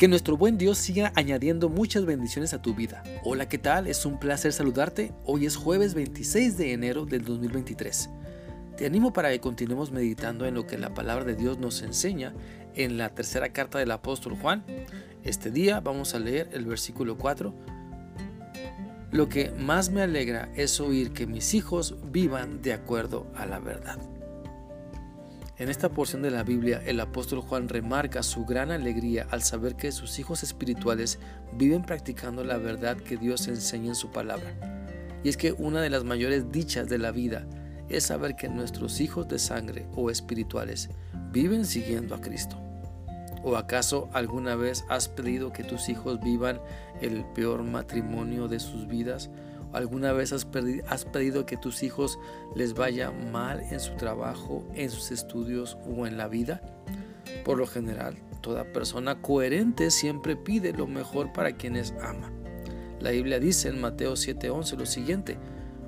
Que nuestro buen Dios siga añadiendo muchas bendiciones a tu vida. Hola, ¿qué tal? Es un placer saludarte. Hoy es jueves 26 de enero del 2023. Te animo para que continuemos meditando en lo que la palabra de Dios nos enseña en la tercera carta del apóstol Juan. Este día vamos a leer el versículo 4. Lo que más me alegra es oír que mis hijos vivan de acuerdo a la verdad. En esta porción de la Biblia, el apóstol Juan remarca su gran alegría al saber que sus hijos espirituales viven practicando la verdad que Dios enseña en su palabra. Y es que una de las mayores dichas de la vida es saber que nuestros hijos de sangre o espirituales viven siguiendo a Cristo. ¿O acaso alguna vez has pedido que tus hijos vivan el peor matrimonio de sus vidas ¿Alguna vez has, pedido que tus hijos les vaya mal en su trabajo, en sus estudios o en la vida? Por lo general, toda persona coherente siempre pide lo mejor para quienes ama. La Biblia dice en Mateo 7:11 lo siguiente,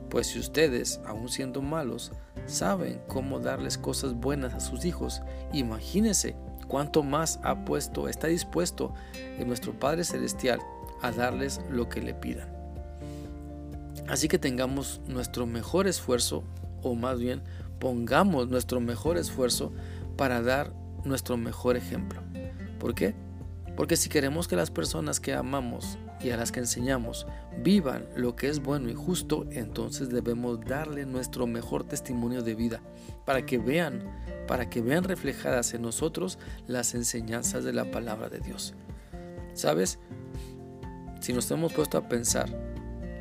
pues si ustedes, aun siendo malos, saben cómo darles cosas buenas a sus hijos, imagínense cuánto más ha puesto, está dispuesto en nuestro Padre Celestial a darles lo que le pidan. Así que tengamos nuestro mejor esfuerzo, o más bien pongamos nuestro mejor esfuerzo para dar nuestro mejor ejemplo. ¿Por qué? Porque si queremos que las personas que amamos y a las que enseñamos vivan lo que es bueno y justo, entonces debemos darle nuestro mejor testimonio de vida para que vean, para que vean reflejadas en nosotros las enseñanzas de la palabra de Dios. ¿Sabes? Si nos hemos puesto a pensar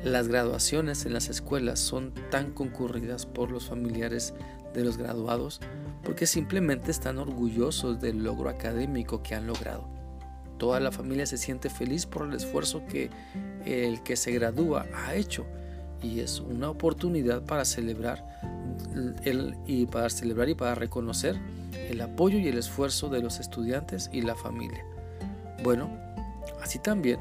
las graduaciones en las escuelas son tan concurridas por los familiares de los graduados porque simplemente están orgullosos del logro académico que han logrado. Toda la familia se siente feliz por el esfuerzo que el que se gradúa ha hecho y es una oportunidad para celebrar y para celebrar y para reconocer el apoyo y el esfuerzo de los estudiantes y la familia. Bueno, así también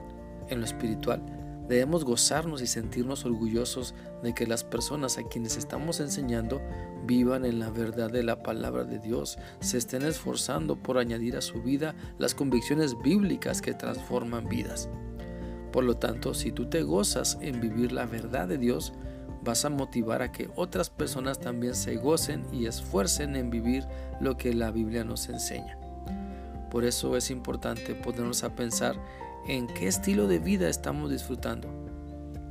en lo espiritual Debemos gozarnos y sentirnos orgullosos de que las personas a quienes estamos enseñando vivan en la verdad de la palabra de Dios, se estén esforzando por añadir a su vida las convicciones bíblicas que transforman vidas. Por lo tanto, si tú te gozas en vivir la verdad de Dios, vas a motivar a que otras personas también se gocen y esfuercen en vivir lo que la Biblia nos enseña. Por eso es importante ponernos a pensar en qué estilo de vida estamos disfrutando.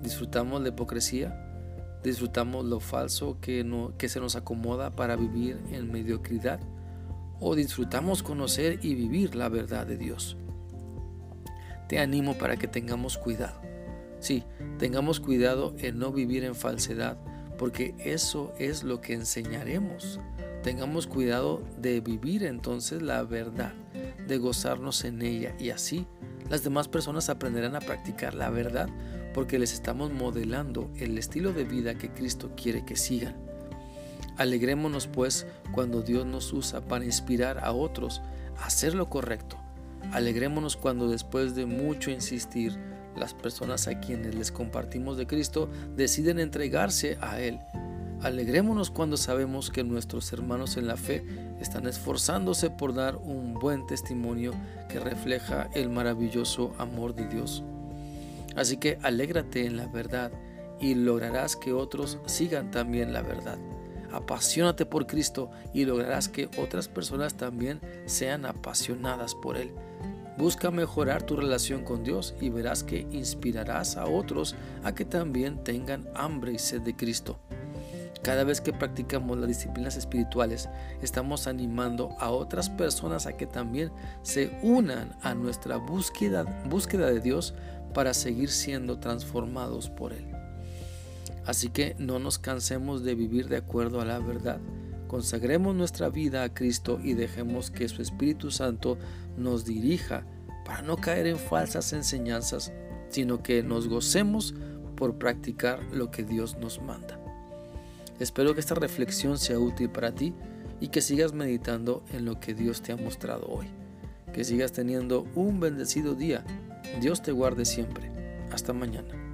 ¿Disfrutamos la hipocresía? ¿Disfrutamos lo falso que, se nos acomoda para vivir en mediocridad? ¿O disfrutamos conocer y vivir la verdad de Dios? Te animo para que tengamos cuidado. Sí, tengamos cuidado en no vivir en falsedad, porque eso es lo que enseñaremos. Tengamos cuidado de vivir entonces la verdad, de gozarnos en ella y así las demás personas aprenderán a practicar la verdad porque les estamos modelando el estilo de vida que Cristo quiere que sigan. Alegrémonos pues cuando Dios nos usa para inspirar a otros a hacer lo correcto. Alegrémonos cuando después de mucho insistir, las personas a quienes les compartimos de Cristo deciden entregarse a Él Alegrémonos cuando sabemos que nuestros hermanos en la fe están esforzándose por dar un buen testimonio que refleja el maravilloso amor de Dios. Así que alégrate en la verdad y lograrás que otros sigan también la verdad. Apasionate por Cristo y lograrás que otras personas también sean apasionadas por Él. Busca mejorar tu relación con Dios y verás que inspirarás a otros a que también tengan hambre y sed de Cristo. Cada vez que practicamos las disciplinas espirituales, estamos animando a otras personas a que también se unan a nuestra búsqueda, búsqueda de Dios para seguir siendo transformados por Él. Así que no nos cansemos de vivir de acuerdo a la verdad. Consagremos nuestra vida a Cristo y dejemos que su Espíritu Santo nos dirija para no caer en falsas enseñanzas, sino que nos gocemos por practicar lo que Dios nos manda. Espero que esta reflexión sea útil para ti y que sigas meditando en lo que Dios te ha mostrado hoy. Que sigas teniendo un bendecido día. Dios te guarde siempre. Hasta mañana.